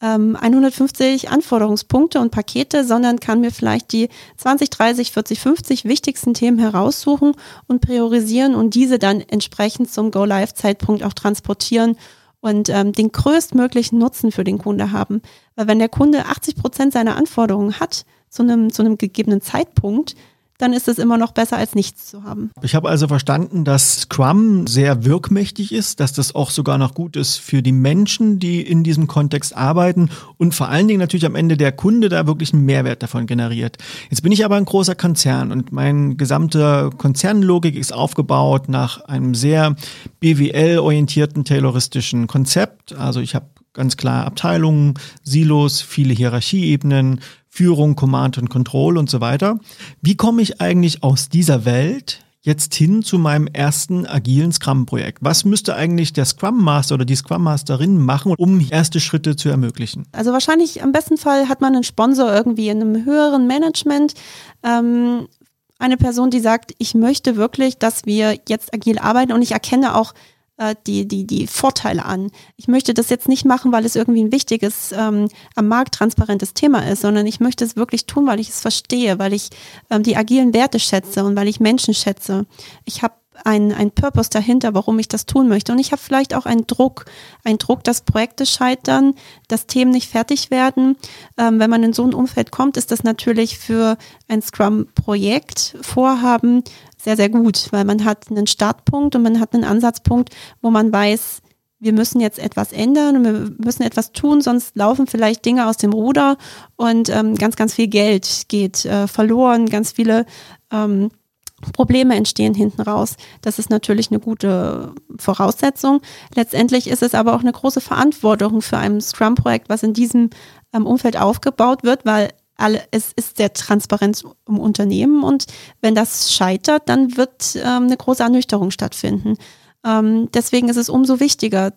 150 ähm, Anforderungspunkte und Pakete, sondern kann mir vielleicht die 20, 30, 40, 50 wichtigsten Themen heraussuchen und priorisieren und diese dann entsprechend zum Go-Live-Zeitpunkt auch transportieren und ähm, den größtmöglichen Nutzen für den Kunde haben. Weil wenn der Kunde 80 Prozent seiner Anforderungen hat zu einem, zu einem gegebenen Zeitpunkt, dann ist es immer noch besser, als nichts zu haben. Ich habe also verstanden, dass Scrum sehr wirkmächtig ist, dass das auch sogar noch gut ist für die Menschen, die in diesem Kontext arbeiten und vor allen Dingen natürlich am Ende der Kunde da wirklich einen Mehrwert davon generiert. Jetzt bin ich aber ein großer Konzern und meine gesamte Konzernlogik ist aufgebaut nach einem sehr BWL-orientierten tayloristischen Konzept. Also ich habe ganz klar Abteilungen, Silos, viele Hierarchieebenen, Führung, Command und Control und so weiter. Wie komme ich eigentlich aus dieser Welt jetzt hin zu meinem ersten agilen Scrum-Projekt? Was müsste eigentlich der Scrum Master oder die Scrum Masterin machen, um erste Schritte zu ermöglichen? Also wahrscheinlich am besten Fall hat man einen Sponsor irgendwie in einem höheren Management. Ähm, eine Person, die sagt, ich möchte wirklich, dass wir jetzt agil arbeiten und ich erkenne auch äh, die, die, die Vorteile an. Ich möchte das jetzt nicht machen, weil es irgendwie ein wichtiges, ähm, am Markt transparentes Thema ist, sondern ich möchte es wirklich tun, weil ich es verstehe, weil ich ähm, die agilen Werte schätze und weil ich Menschen schätze. Ich habe ein, ein Purpose dahinter, warum ich das tun möchte. Und ich habe vielleicht auch einen Druck, einen Druck, dass Projekte scheitern, dass Themen nicht fertig werden. Ähm, wenn man in so ein Umfeld kommt, ist das natürlich für ein Scrum-Projekt, Vorhaben sehr, sehr gut, weil man hat einen Startpunkt und man hat einen Ansatzpunkt, wo man weiß, wir müssen jetzt etwas ändern und wir müssen etwas tun, sonst laufen vielleicht Dinge aus dem Ruder und ähm, ganz, ganz viel Geld geht äh, verloren, ganz viele ähm, Probleme entstehen hinten raus. Das ist natürlich eine gute Voraussetzung. Letztendlich ist es aber auch eine große Verantwortung für ein Scrum-Projekt, was in diesem ähm, Umfeld aufgebaut wird, weil alle, es ist sehr transparent im Unternehmen und wenn das scheitert, dann wird ähm, eine große Ernüchterung stattfinden. Ähm, deswegen ist es umso wichtiger,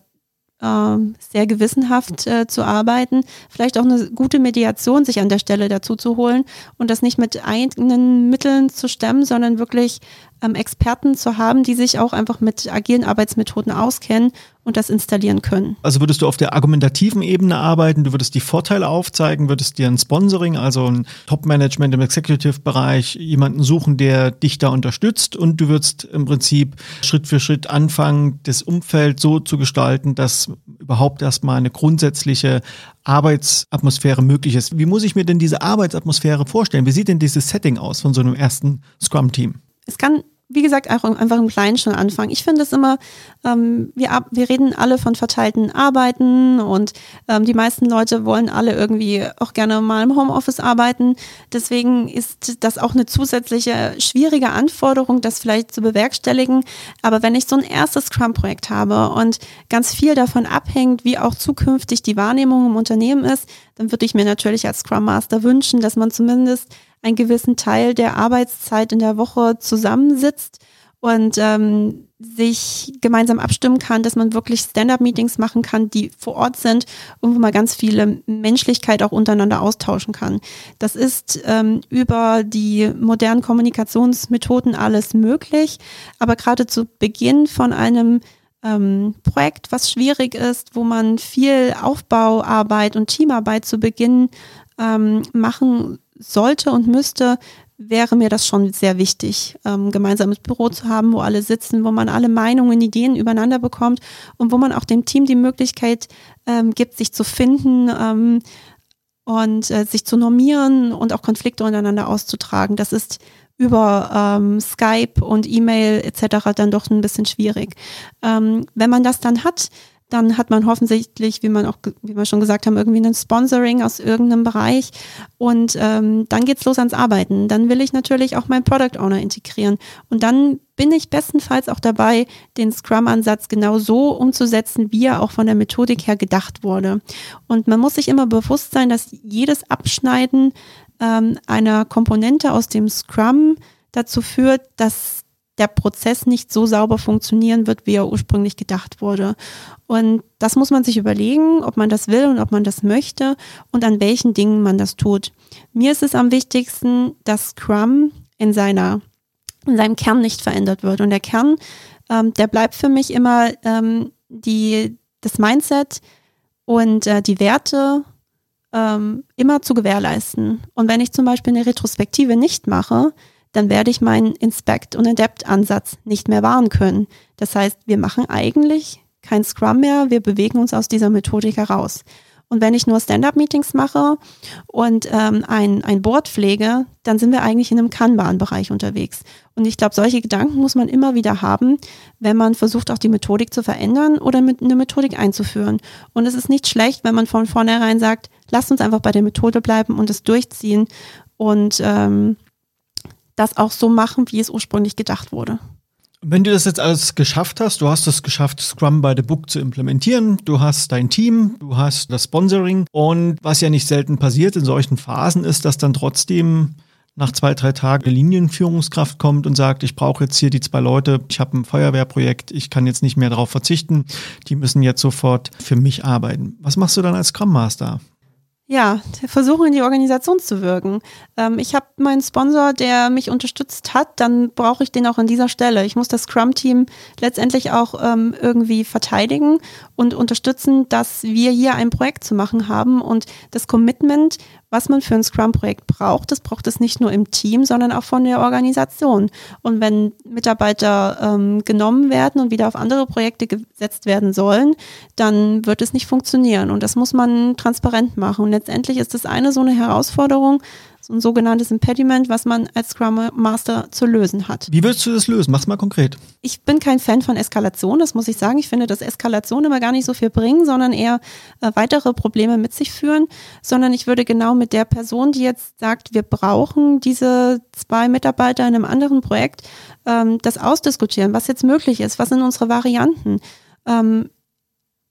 ähm, sehr gewissenhaft äh, zu arbeiten, vielleicht auch eine gute Mediation sich an der Stelle dazu zu holen und das nicht mit eigenen Mitteln zu stemmen, sondern wirklich ähm, Experten zu haben, die sich auch einfach mit agilen Arbeitsmethoden auskennen und das installieren können. Also würdest du auf der argumentativen Ebene arbeiten, du würdest die Vorteile aufzeigen, würdest dir ein Sponsoring, also ein Top-Management im Executive-Bereich, jemanden suchen, der dich da unterstützt und du würdest im Prinzip Schritt für Schritt anfangen, das Umfeld so zu gestalten, dass überhaupt erstmal eine grundsätzliche Arbeitsatmosphäre möglich ist. Wie muss ich mir denn diese Arbeitsatmosphäre vorstellen? Wie sieht denn dieses Setting aus von so einem ersten Scrum-Team? Es kann wie gesagt, auch einfach im Kleinen schon anfangen. Ich finde es immer, ähm, wir, wir reden alle von verteilten Arbeiten und ähm, die meisten Leute wollen alle irgendwie auch gerne mal im Homeoffice arbeiten. Deswegen ist das auch eine zusätzliche schwierige Anforderung, das vielleicht zu bewerkstelligen. Aber wenn ich so ein erstes Scrum-Projekt habe und ganz viel davon abhängt, wie auch zukünftig die Wahrnehmung im Unternehmen ist, dann würde ich mir natürlich als Scrum Master wünschen, dass man zumindest einen gewissen Teil der Arbeitszeit in der Woche zusammensitzt und ähm, sich gemeinsam abstimmen kann, dass man wirklich Stand-up-Meetings machen kann, die vor Ort sind und wo man ganz viele Menschlichkeit auch untereinander austauschen kann. Das ist ähm, über die modernen Kommunikationsmethoden alles möglich, aber gerade zu Beginn von einem ähm, Projekt, was schwierig ist, wo man viel Aufbauarbeit und Teamarbeit zu Beginn ähm, machen sollte und müsste, wäre mir das schon sehr wichtig, ähm, gemeinsames Büro zu haben, wo alle sitzen, wo man alle Meinungen, Ideen übereinander bekommt und wo man auch dem Team die Möglichkeit ähm, gibt, sich zu finden ähm, und äh, sich zu normieren und auch Konflikte untereinander auszutragen. Das ist über ähm, Skype und E-Mail etc. dann doch ein bisschen schwierig. Ähm, wenn man das dann hat, dann hat man hoffentlich, wie man auch, wie wir schon gesagt haben, irgendwie ein Sponsoring aus irgendeinem Bereich und ähm, dann geht's los ans Arbeiten. Dann will ich natürlich auch meinen Product Owner integrieren und dann bin ich bestenfalls auch dabei, den Scrum-Ansatz genau so umzusetzen, wie er auch von der Methodik her gedacht wurde. Und man muss sich immer bewusst sein, dass jedes Abschneiden ähm, einer Komponente aus dem Scrum dazu führt, dass der Prozess nicht so sauber funktionieren wird, wie er ursprünglich gedacht wurde. Und das muss man sich überlegen, ob man das will und ob man das möchte und an welchen Dingen man das tut. Mir ist es am wichtigsten, dass Scrum in seiner in seinem Kern nicht verändert wird. Und der Kern, ähm, der bleibt für mich immer ähm, die, das Mindset und äh, die Werte ähm, immer zu gewährleisten. Und wenn ich zum Beispiel eine Retrospektive nicht mache, dann werde ich meinen Inspect- und Adapt-Ansatz nicht mehr wahren können. Das heißt, wir machen eigentlich kein Scrum mehr, wir bewegen uns aus dieser Methodik heraus. Und wenn ich nur Stand-up-Meetings mache und ähm, ein, ein Board pflege, dann sind wir eigentlich in einem Kanban-Bereich unterwegs. Und ich glaube, solche Gedanken muss man immer wieder haben, wenn man versucht, auch die Methodik zu verändern oder mit eine Methodik einzuführen. Und es ist nicht schlecht, wenn man von vornherein sagt, lasst uns einfach bei der Methode bleiben und es durchziehen und ähm, das auch so machen, wie es ursprünglich gedacht wurde. Wenn du das jetzt alles geschafft hast, du hast es geschafft, Scrum by the Book zu implementieren, du hast dein Team, du hast das Sponsoring und was ja nicht selten passiert in solchen Phasen ist, dass dann trotzdem nach zwei, drei Tagen eine Linienführungskraft kommt und sagt, ich brauche jetzt hier die zwei Leute, ich habe ein Feuerwehrprojekt, ich kann jetzt nicht mehr darauf verzichten, die müssen jetzt sofort für mich arbeiten. Was machst du dann als Scrum Master? Ja, versuchen in die Organisation zu wirken. Ähm, ich habe meinen Sponsor, der mich unterstützt hat, dann brauche ich den auch an dieser Stelle. Ich muss das Scrum-Team letztendlich auch ähm, irgendwie verteidigen und unterstützen, dass wir hier ein Projekt zu machen haben und das Commitment was man für ein Scrum-Projekt braucht. Das braucht es nicht nur im Team, sondern auch von der Organisation. Und wenn Mitarbeiter ähm, genommen werden und wieder auf andere Projekte gesetzt werden sollen, dann wird es nicht funktionieren. Und das muss man transparent machen. Und letztendlich ist das eine so eine Herausforderung, so ein sogenanntes Impediment, was man als Scrum Master zu lösen hat. Wie würdest du das lösen? Mach's mal konkret. Ich bin kein Fan von Eskalation, das muss ich sagen. Ich finde, dass Eskalation immer gar nicht so viel bringen, sondern eher äh, weitere Probleme mit sich führen, sondern ich würde genau mit der Person, die jetzt sagt, wir brauchen diese zwei Mitarbeiter in einem anderen Projekt, ähm, das ausdiskutieren, was jetzt möglich ist, was sind unsere Varianten. Ähm,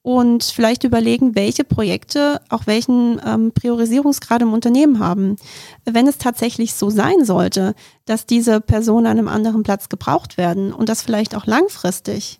und vielleicht überlegen, welche Projekte auch welchen ähm, Priorisierungsgrad im Unternehmen haben. Wenn es tatsächlich so sein sollte, dass diese Personen an einem anderen Platz gebraucht werden und das vielleicht auch langfristig,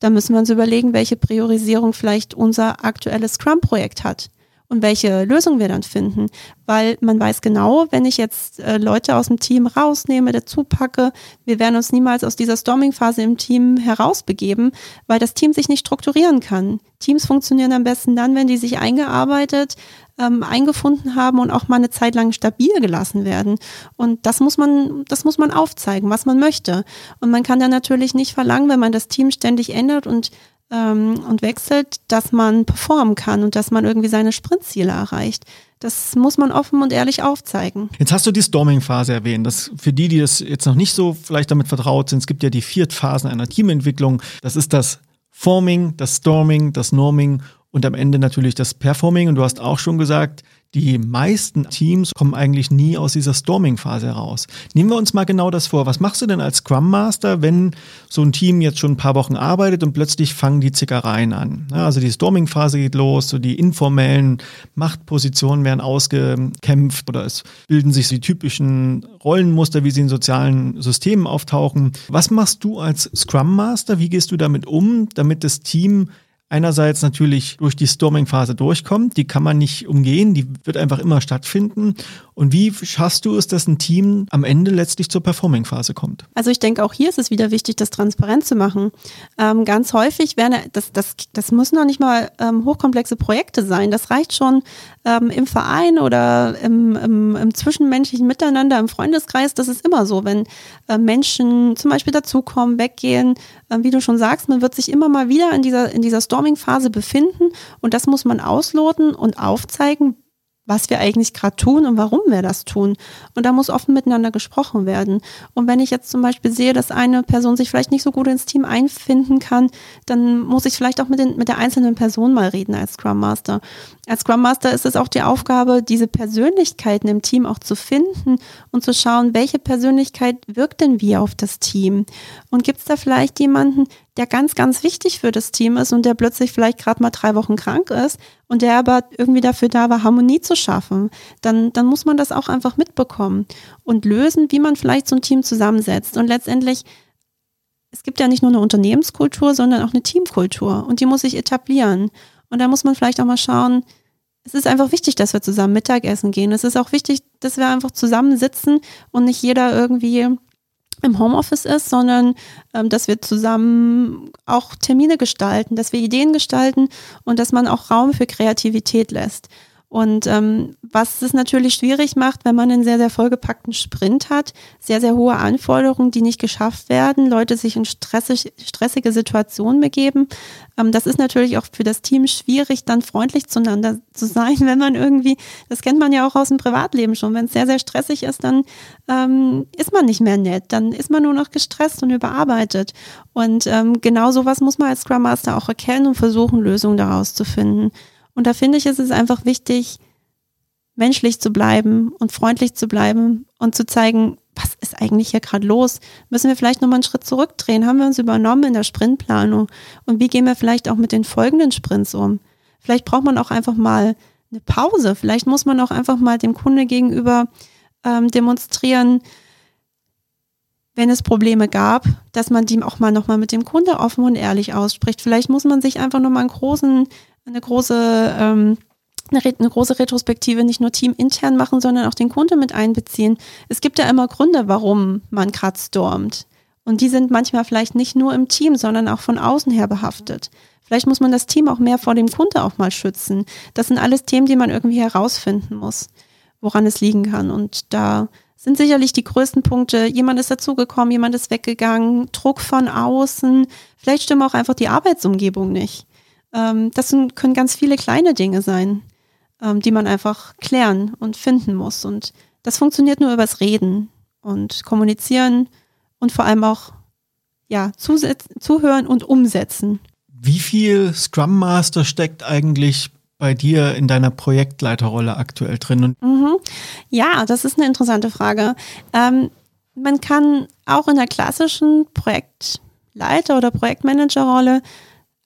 dann müssen wir uns überlegen, welche Priorisierung vielleicht unser aktuelles Scrum-Projekt hat und welche Lösung wir dann finden. Weil man weiß genau, wenn ich jetzt äh, Leute aus dem Team rausnehme, dazu packe, wir werden uns niemals aus dieser Storming-Phase im Team herausbegeben, weil das Team sich nicht strukturieren kann. Teams funktionieren am besten dann, wenn die sich eingearbeitet, ähm, eingefunden haben und auch mal eine Zeit lang stabil gelassen werden. Und das muss man, das muss man aufzeigen, was man möchte. Und man kann dann natürlich nicht verlangen, wenn man das Team ständig ändert und ähm, und wechselt, dass man performen kann und dass man irgendwie seine Sprintziele erreicht. Das muss man offen und ehrlich aufzeigen. Jetzt hast du die Storming-Phase erwähnt. Das für die, die das jetzt noch nicht so vielleicht damit vertraut sind, es gibt ja die vier Phasen einer Teamentwicklung. Das ist das Forming, das Storming, das Norming und am Ende natürlich das Performing. Und du hast auch schon gesagt, die meisten Teams kommen eigentlich nie aus dieser Storming-Phase heraus. Nehmen wir uns mal genau das vor. Was machst du denn als Scrum Master, wenn so ein Team jetzt schon ein paar Wochen arbeitet und plötzlich fangen die Zickereien an? also die Storming-Phase geht los, so die informellen Machtpositionen werden ausgekämpft oder es bilden sich die typischen Rollenmuster, wie sie in sozialen Systemen auftauchen. Was machst du als Scrum Master? Wie gehst du damit um, damit das Team einerseits natürlich durch die Storming-Phase durchkommt. Die kann man nicht umgehen, die wird einfach immer stattfinden. Und wie schaffst du es, dass ein Team am Ende letztlich zur Performing-Phase kommt? Also ich denke, auch hier ist es wieder wichtig, das transparent zu machen. Ähm, ganz häufig werden, das, das, das müssen noch nicht mal ähm, hochkomplexe Projekte sein. Das reicht schon ähm, im Verein oder im, im, im, zwischenmenschlichen Miteinander, im Freundeskreis. Das ist immer so, wenn äh, Menschen zum Beispiel dazukommen, weggehen, äh, wie du schon sagst, man wird sich immer mal wieder in dieser, in dieser Storming Storming-Phase befinden und das muss man ausloten und aufzeigen, was wir eigentlich gerade tun und warum wir das tun. Und da muss offen miteinander gesprochen werden. Und wenn ich jetzt zum Beispiel sehe, dass eine Person sich vielleicht nicht so gut ins Team einfinden kann, dann muss ich vielleicht auch mit, den, mit der einzelnen Person mal reden als Scrum Master. Als Scrum Master ist es auch die Aufgabe, diese Persönlichkeiten im Team auch zu finden und zu schauen, welche Persönlichkeit wirkt denn wie auf das Team. Und gibt es da vielleicht jemanden, der ganz, ganz wichtig für das Team ist und der plötzlich vielleicht gerade mal drei Wochen krank ist und der aber irgendwie dafür da war, Harmonie zu schaffen, dann, dann muss man das auch einfach mitbekommen und lösen, wie man vielleicht so ein Team zusammensetzt. Und letztendlich, es gibt ja nicht nur eine Unternehmenskultur, sondern auch eine Teamkultur und die muss sich etablieren. Und da muss man vielleicht auch mal schauen, es ist einfach wichtig, dass wir zusammen Mittagessen gehen. Es ist auch wichtig, dass wir einfach zusammensitzen und nicht jeder irgendwie im Homeoffice ist, sondern ähm, dass wir zusammen auch Termine gestalten, dass wir Ideen gestalten und dass man auch Raum für Kreativität lässt. Und ähm, was es natürlich schwierig macht, wenn man einen sehr, sehr vollgepackten Sprint hat, sehr, sehr hohe Anforderungen, die nicht geschafft werden, Leute sich in stressig, stressige Situationen begeben. Ähm, das ist natürlich auch für das Team schwierig, dann freundlich zueinander zu sein, wenn man irgendwie, das kennt man ja auch aus dem Privatleben schon, wenn es sehr, sehr stressig ist, dann ähm, ist man nicht mehr nett, dann ist man nur noch gestresst und überarbeitet. Und ähm, genau sowas muss man als Scrum Master auch erkennen und versuchen, Lösungen daraus zu finden. Und da finde ich, ist es einfach wichtig, menschlich zu bleiben und freundlich zu bleiben und zu zeigen, was ist eigentlich hier gerade los? Müssen wir vielleicht nochmal einen Schritt zurückdrehen? Haben wir uns übernommen in der Sprintplanung? Und wie gehen wir vielleicht auch mit den folgenden Sprints um? Vielleicht braucht man auch einfach mal eine Pause. Vielleicht muss man auch einfach mal dem Kunde gegenüber ähm, demonstrieren, wenn es Probleme gab, dass man die auch mal nochmal mit dem Kunde offen und ehrlich ausspricht. Vielleicht muss man sich einfach nochmal einen großen eine große, ähm, eine, eine große Retrospektive nicht nur teamintern machen, sondern auch den Kunde mit einbeziehen. Es gibt ja immer Gründe, warum man gerade stormt. Und die sind manchmal vielleicht nicht nur im Team, sondern auch von außen her behaftet. Vielleicht muss man das Team auch mehr vor dem Kunde auch mal schützen. Das sind alles Themen, die man irgendwie herausfinden muss. woran es liegen kann. Und da sind sicherlich die größten Punkte. Jemand ist dazugekommen, jemand ist weggegangen, Druck von außen, vielleicht stimmt auch einfach die Arbeitsumgebung nicht. Ähm, das sind, können ganz viele kleine Dinge sein, ähm, die man einfach klären und finden muss. Und das funktioniert nur übers Reden und Kommunizieren und vor allem auch ja, zuhören und umsetzen. Wie viel Scrum Master steckt eigentlich bei dir in deiner Projektleiterrolle aktuell drin? Mhm. Ja, das ist eine interessante Frage. Ähm, man kann auch in der klassischen Projektleiter- oder Projektmanagerrolle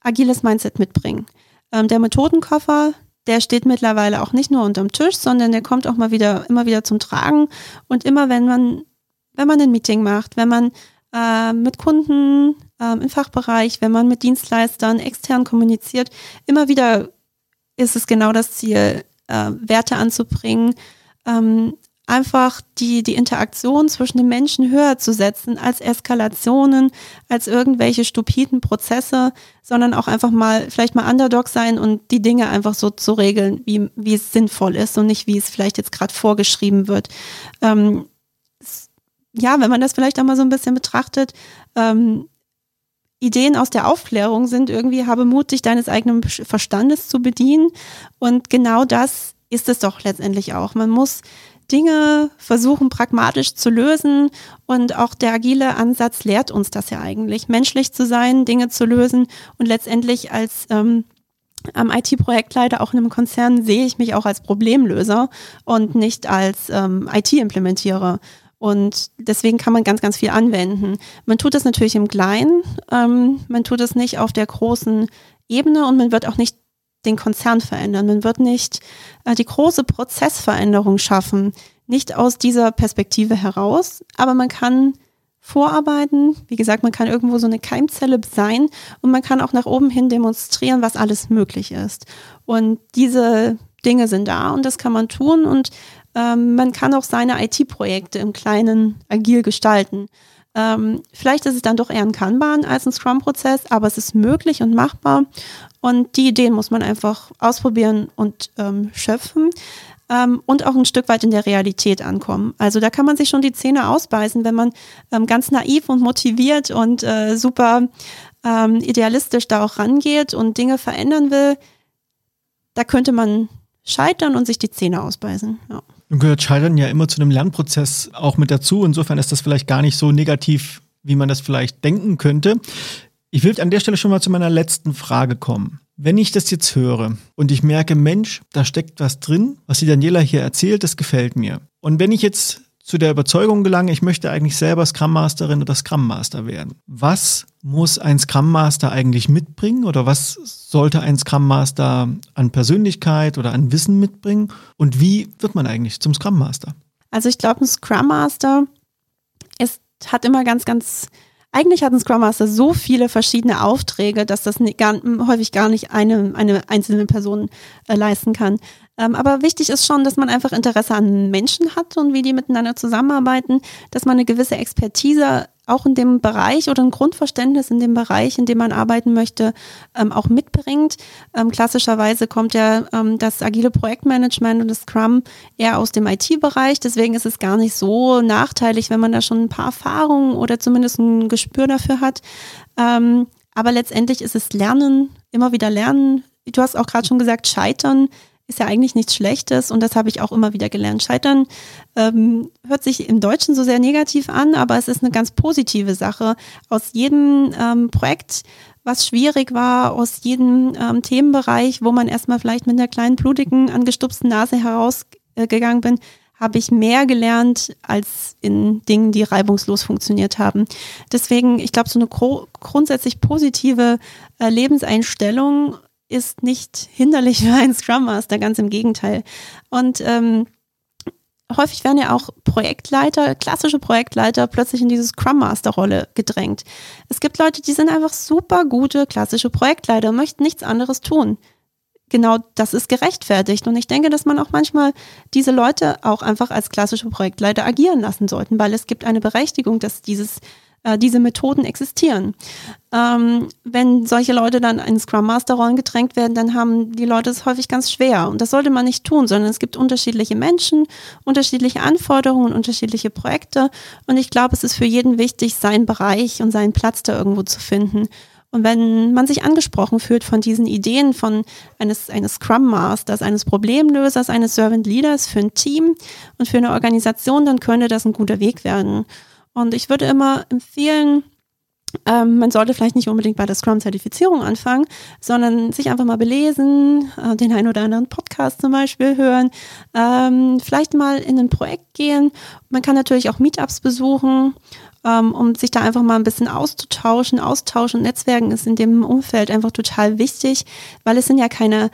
agiles Mindset mitbringen. Ähm, der Methodenkoffer, der steht mittlerweile auch nicht nur unterm Tisch, sondern der kommt auch mal wieder, immer wieder zum Tragen. Und immer wenn man, wenn man ein Meeting macht, wenn man äh, mit Kunden äh, im Fachbereich, wenn man mit Dienstleistern extern kommuniziert, immer wieder ist es genau das Ziel, äh, Werte anzubringen, ähm, einfach die, die Interaktion zwischen den Menschen höher zu setzen als Eskalationen, als irgendwelche stupiden Prozesse, sondern auch einfach mal, vielleicht mal Underdog sein und die Dinge einfach so zu regeln, wie, wie es sinnvoll ist und nicht, wie es vielleicht jetzt gerade vorgeschrieben wird. Ähm, ja, wenn man das vielleicht auch mal so ein bisschen betrachtet, ähm, Ideen aus der Aufklärung sind irgendwie, habe Mut, dich deines eigenen Verstandes zu bedienen. Und genau das ist es doch letztendlich auch. Man muss Dinge versuchen pragmatisch zu lösen und auch der agile Ansatz lehrt uns das ja eigentlich, menschlich zu sein, Dinge zu lösen und letztendlich als ähm, am IT-Projektleiter auch in einem Konzern sehe ich mich auch als Problemlöser und nicht als ähm, IT-Implementierer. Und deswegen kann man ganz, ganz viel anwenden. Man tut das natürlich im Kleinen, ähm, man tut es nicht auf der großen Ebene und man wird auch nicht den Konzern verändern. Man wird nicht äh, die große Prozessveränderung schaffen, nicht aus dieser Perspektive heraus, aber man kann vorarbeiten. Wie gesagt, man kann irgendwo so eine Keimzelle sein und man kann auch nach oben hin demonstrieren, was alles möglich ist. Und diese Dinge sind da und das kann man tun und ähm, man kann auch seine IT-Projekte im Kleinen agil gestalten. Ähm, vielleicht ist es dann doch eher ein Kanban als ein Scrum-Prozess, aber es ist möglich und machbar. Und die Ideen muss man einfach ausprobieren und ähm, schöpfen ähm, und auch ein Stück weit in der Realität ankommen. Also da kann man sich schon die Zähne ausbeißen, wenn man ähm, ganz naiv und motiviert und äh, super ähm, idealistisch da auch rangeht und Dinge verändern will. Da könnte man scheitern und sich die Zähne ausbeißen. Ja. Nun gehört Scheitern ja immer zu einem Lernprozess auch mit dazu. Insofern ist das vielleicht gar nicht so negativ, wie man das vielleicht denken könnte. Ich will an der Stelle schon mal zu meiner letzten Frage kommen. Wenn ich das jetzt höre und ich merke, Mensch, da steckt was drin, was die Daniela hier erzählt, das gefällt mir. Und wenn ich jetzt zu der Überzeugung gelangen, ich möchte eigentlich selber Scrum Masterin oder Scrum Master werden. Was muss ein Scrum Master eigentlich mitbringen oder was sollte ein Scrum Master an Persönlichkeit oder an Wissen mitbringen und wie wird man eigentlich zum Scrum Master? Also ich glaube, ein Scrum Master ist, hat immer ganz, ganz eigentlich hat ein Scrum Master so viele verschiedene Aufträge, dass das gar, häufig gar nicht eine, eine einzelne Person äh, leisten kann. Ähm, aber wichtig ist schon, dass man einfach Interesse an Menschen hat und wie die miteinander zusammenarbeiten, dass man eine gewisse Expertise auch in dem Bereich oder ein Grundverständnis in dem Bereich, in dem man arbeiten möchte, ähm, auch mitbringt. Ähm, klassischerweise kommt ja ähm, das agile Projektmanagement und das Scrum eher aus dem IT-Bereich. Deswegen ist es gar nicht so nachteilig, wenn man da schon ein paar Erfahrungen oder zumindest ein Gespür dafür hat. Ähm, aber letztendlich ist es Lernen, immer wieder Lernen. Du hast auch gerade schon gesagt, Scheitern ist ja eigentlich nichts Schlechtes und das habe ich auch immer wieder gelernt. Scheitern ähm, hört sich im Deutschen so sehr negativ an, aber es ist eine ganz positive Sache. Aus jedem ähm, Projekt, was schwierig war, aus jedem ähm, Themenbereich, wo man erstmal vielleicht mit einer kleinen blutigen, angestupsten Nase herausgegangen äh, bin, habe ich mehr gelernt als in Dingen, die reibungslos funktioniert haben. Deswegen, ich glaube, so eine grundsätzlich positive äh, Lebenseinstellung ist nicht hinderlich für einen Scrum Master, ganz im Gegenteil. Und ähm, häufig werden ja auch Projektleiter, klassische Projektleiter, plötzlich in diese Scrum Master Rolle gedrängt. Es gibt Leute, die sind einfach super gute klassische Projektleiter und möchten nichts anderes tun. Genau das ist gerechtfertigt. Und ich denke, dass man auch manchmal diese Leute auch einfach als klassische Projektleiter agieren lassen sollten, weil es gibt eine Berechtigung, dass dieses äh, diese Methoden existieren. Ähm, wenn solche Leute dann in Scrum Master Rollen gedrängt werden, dann haben die Leute es häufig ganz schwer. Und das sollte man nicht tun, sondern es gibt unterschiedliche Menschen, unterschiedliche Anforderungen, unterschiedliche Projekte. Und ich glaube, es ist für jeden wichtig, seinen Bereich und seinen Platz da irgendwo zu finden. Und wenn man sich angesprochen fühlt von diesen Ideen von eines, eines Scrum Masters, eines Problemlösers, eines Servant Leaders für ein Team und für eine Organisation, dann könnte das ein guter Weg werden. Und ich würde immer empfehlen, ähm, man sollte vielleicht nicht unbedingt bei der Scrum-Zertifizierung anfangen, sondern sich einfach mal belesen, äh, den einen oder anderen Podcast zum Beispiel hören, ähm, vielleicht mal in ein Projekt gehen. Man kann natürlich auch Meetups besuchen, ähm, um sich da einfach mal ein bisschen auszutauschen. Austauschen und Netzwerken ist in dem Umfeld einfach total wichtig, weil es sind ja keine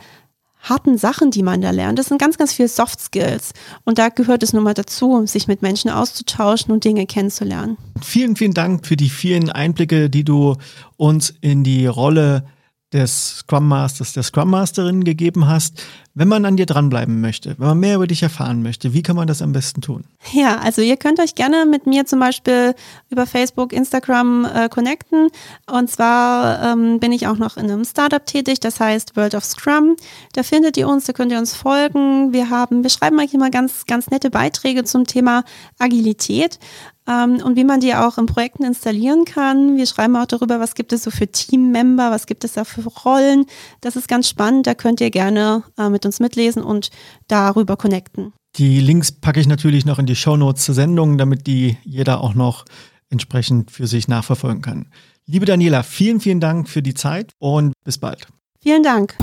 harten Sachen, die man da lernt. Das sind ganz, ganz viele Soft Skills. Und da gehört es nun mal dazu, sich mit Menschen auszutauschen und Dinge kennenzulernen. Vielen, vielen Dank für die vielen Einblicke, die du uns in die Rolle des Scrum Masters, der Scrum Masterin gegeben hast. Wenn man an dir dranbleiben möchte, wenn man mehr über dich erfahren möchte, wie kann man das am besten tun? Ja, also ihr könnt euch gerne mit mir zum Beispiel über Facebook, Instagram äh, connecten. Und zwar ähm, bin ich auch noch in einem Startup tätig, das heißt World of Scrum. Da findet ihr uns, da könnt ihr uns folgen. Wir haben, wir schreiben eigentlich immer ganz, ganz nette Beiträge zum Thema Agilität ähm, und wie man die auch in Projekten installieren kann. Wir schreiben auch darüber, was gibt es so für Teammember, was gibt es da für Rollen. Das ist ganz spannend, da könnt ihr gerne äh, mit uns mitlesen und darüber connecten. Die Links packe ich natürlich noch in die Shownotes zur Sendung, damit die jeder auch noch entsprechend für sich nachverfolgen kann. Liebe Daniela, vielen, vielen Dank für die Zeit und bis bald. Vielen Dank.